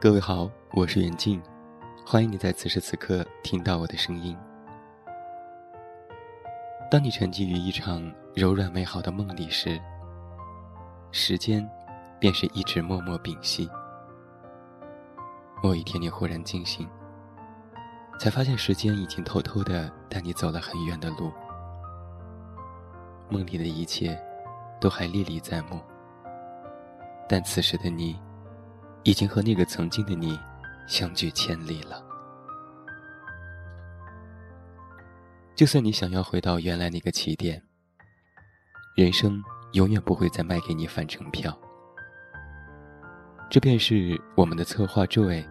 各位好，我是袁静，欢迎你在此时此刻听到我的声音。当你沉寂于一场柔软美好的梦里时，时间便是一直默默屏息。某一天，你忽然惊醒，才发现时间已经偷偷的带你走了很远的路，梦里的一切都还历历在目，但此时的你。已经和那个曾经的你相距千里了。就算你想要回到原来那个起点，人生永远不会再卖给你返程票。这便是我们的策划 Joy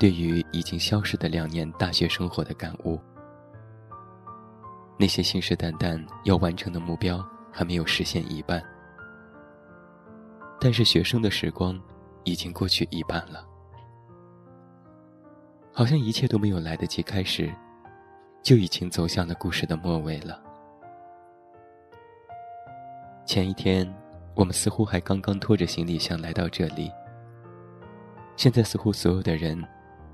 对于已经消失的两年大学生活的感悟。那些信誓旦旦要完成的目标还没有实现一半，但是学生的时光。已经过去一半了，好像一切都没有来得及开始，就已经走向了故事的末尾了。前一天，我们似乎还刚刚拖着行李箱来到这里，现在似乎所有的人，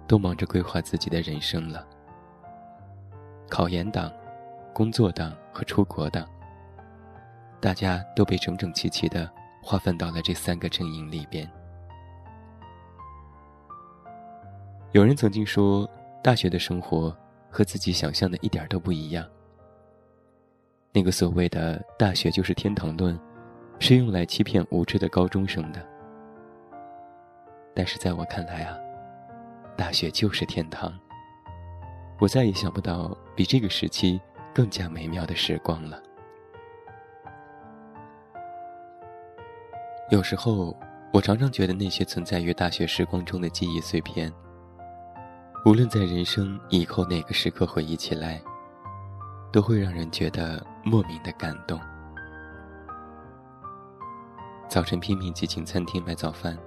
都忙着规划自己的人生了。考研党、工作党和出国党，大家都被整整齐齐的划分到了这三个阵营里边。有人曾经说，大学的生活和自己想象的一点都不一样。那个所谓的“大学就是天堂论”，是用来欺骗无知的高中生的。但是在我看来啊，大学就是天堂。我再也想不到比这个时期更加美妙的时光了。有时候，我常常觉得那些存在于大学时光中的记忆碎片。无论在人生以后哪个时刻回忆起来，都会让人觉得莫名的感动。早晨拼命挤进餐厅买早饭，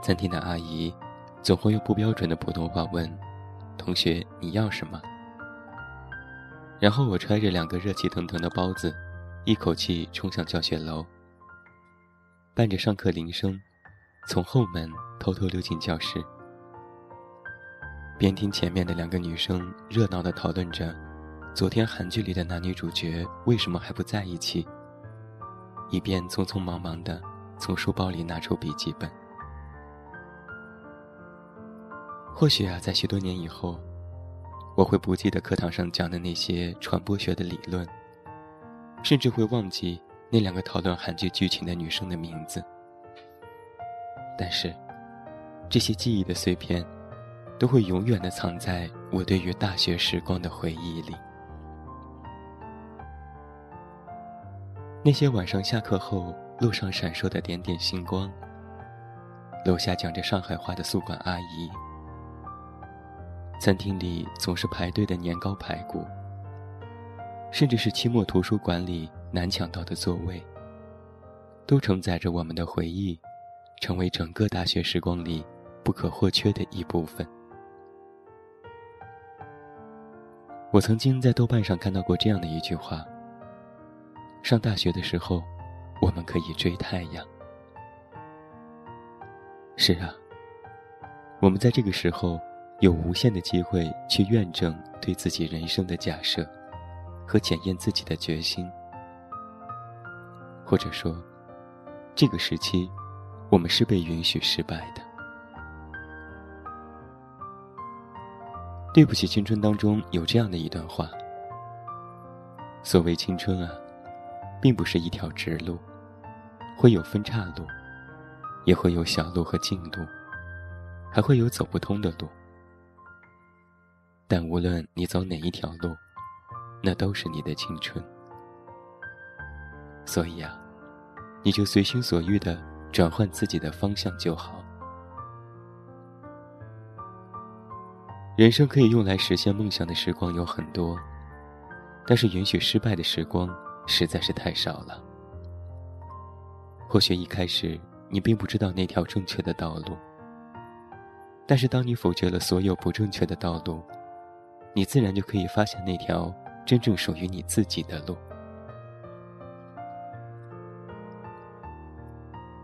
餐厅的阿姨总会用不标准的普通话问：“同学，你要什么？”然后我揣着两个热气腾腾的包子，一口气冲向教学楼，伴着上课铃声，从后门偷偷溜进教室。边听前面的两个女生热闹地讨论着，昨天韩剧里的男女主角为什么还不在一起，一边匆匆忙忙地从书包里拿出笔记本。或许啊，在许多年以后，我会不记得课堂上讲的那些传播学的理论，甚至会忘记那两个讨论韩剧剧情的女生的名字。但是，这些记忆的碎片。都会永远的藏在我对于大学时光的回忆里。那些晚上下课后路上闪烁的点点星光，楼下讲着上海话的宿管阿姨，餐厅里总是排队的年糕排骨，甚至是期末图书馆里难抢到的座位，都承载着我们的回忆，成为整个大学时光里不可或缺的一部分。我曾经在豆瓣上看到过这样的一句话：“上大学的时候，我们可以追太阳。”是啊，我们在这个时候有无限的机会去验证对自己人生的假设，和检验自己的决心。或者说，这个时期，我们是被允许失败的。对不起，青春当中有这样的一段话：所谓青春啊，并不是一条直路，会有分岔路，也会有小路和近路，还会有走不通的路。但无论你走哪一条路，那都是你的青春。所以啊，你就随心所欲的转换自己的方向就好。人生可以用来实现梦想的时光有很多，但是允许失败的时光实在是太少了。或许一开始你并不知道那条正确的道路，但是当你否决了所有不正确的道路，你自然就可以发现那条真正属于你自己的路。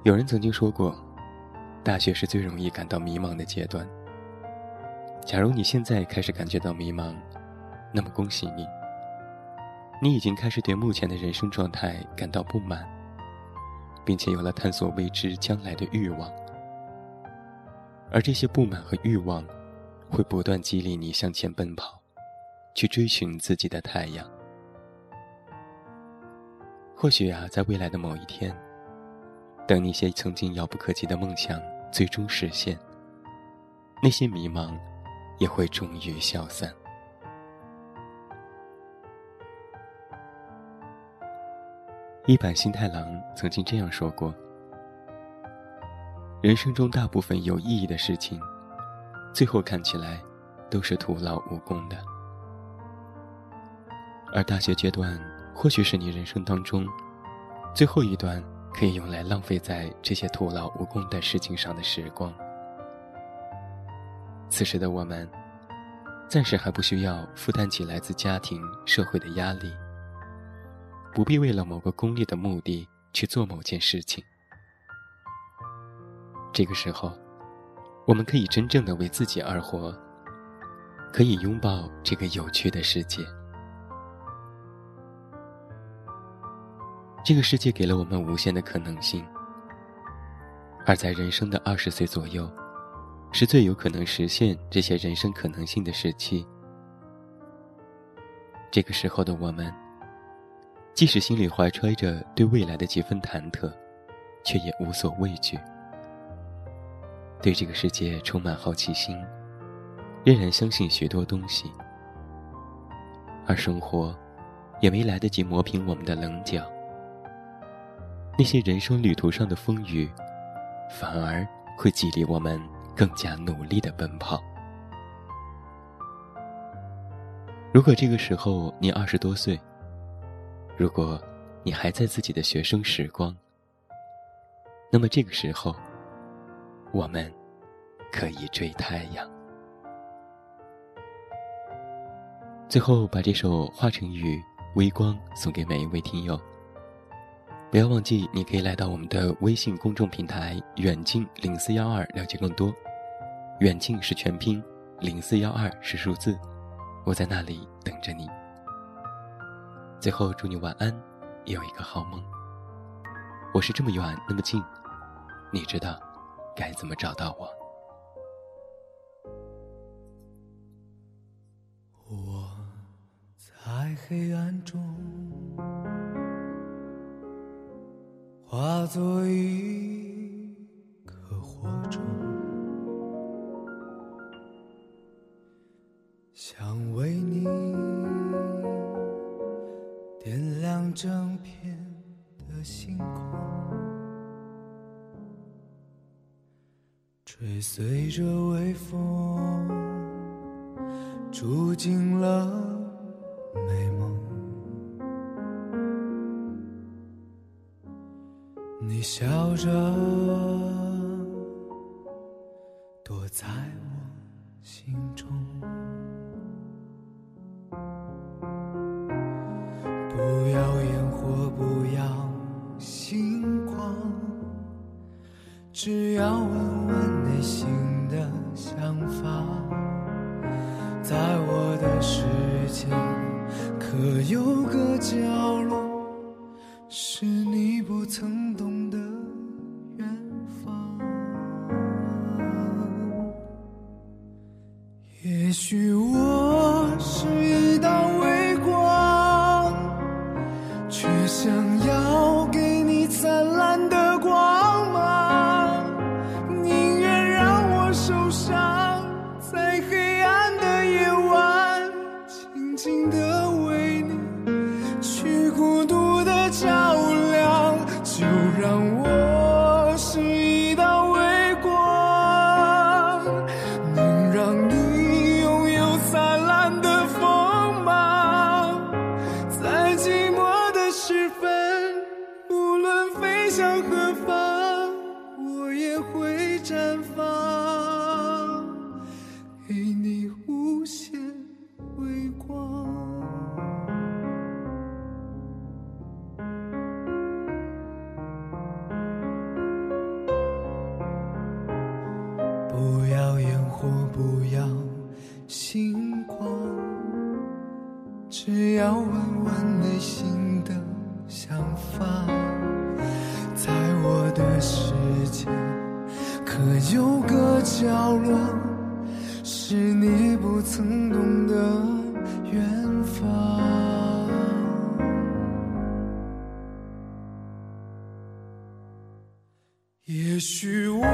有人曾经说过，大学是最容易感到迷茫的阶段。假如你现在开始感觉到迷茫，那么恭喜你，你已经开始对目前的人生状态感到不满，并且有了探索未知将来的欲望。而这些不满和欲望，会不断激励你向前奔跑，去追寻自己的太阳。或许啊，在未来的某一天，等那些曾经遥不可及的梦想最终实现，那些迷茫。也会终于消散。一坂新太郎曾经这样说过：“人生中大部分有意义的事情，最后看起来都是徒劳无功的。而大学阶段，或许是你人生当中最后一段可以用来浪费在这些徒劳无功的事情上的时光。”此时的我们，暂时还不需要负担起来自家庭、社会的压力，不必为了某个功利的目的去做某件事情。这个时候，我们可以真正的为自己而活，可以拥抱这个有趣的世界。这个世界给了我们无限的可能性，而在人生的二十岁左右。是最有可能实现这些人生可能性的时期。这个时候的我们，即使心里怀揣着对未来的几分忐忑，却也无所畏惧。对这个世界充满好奇心，仍然相信许多东西。而生活，也没来得及磨平我们的棱角。那些人生旅途上的风雨，反而会激励我们。更加努力的奔跑。如果这个时候你二十多岁，如果你还在自己的学生时光，那么这个时候，我们可以追太阳。最后，把这首《华晨宇微光》送给每一位听友。不要忘记，你可以来到我们的微信公众平台“远近零四幺二”了解更多。远近是全拼，零四幺二是数字，我在那里等着你。最后祝你晚安，有一个好梦。我是这么远那么近，你知道该怎么找到我？我在黑暗中化作一想为你点亮整片的星空，追随着微风，住进了美梦。你笑着躲在有个角落是你不曾懂的远方。也许我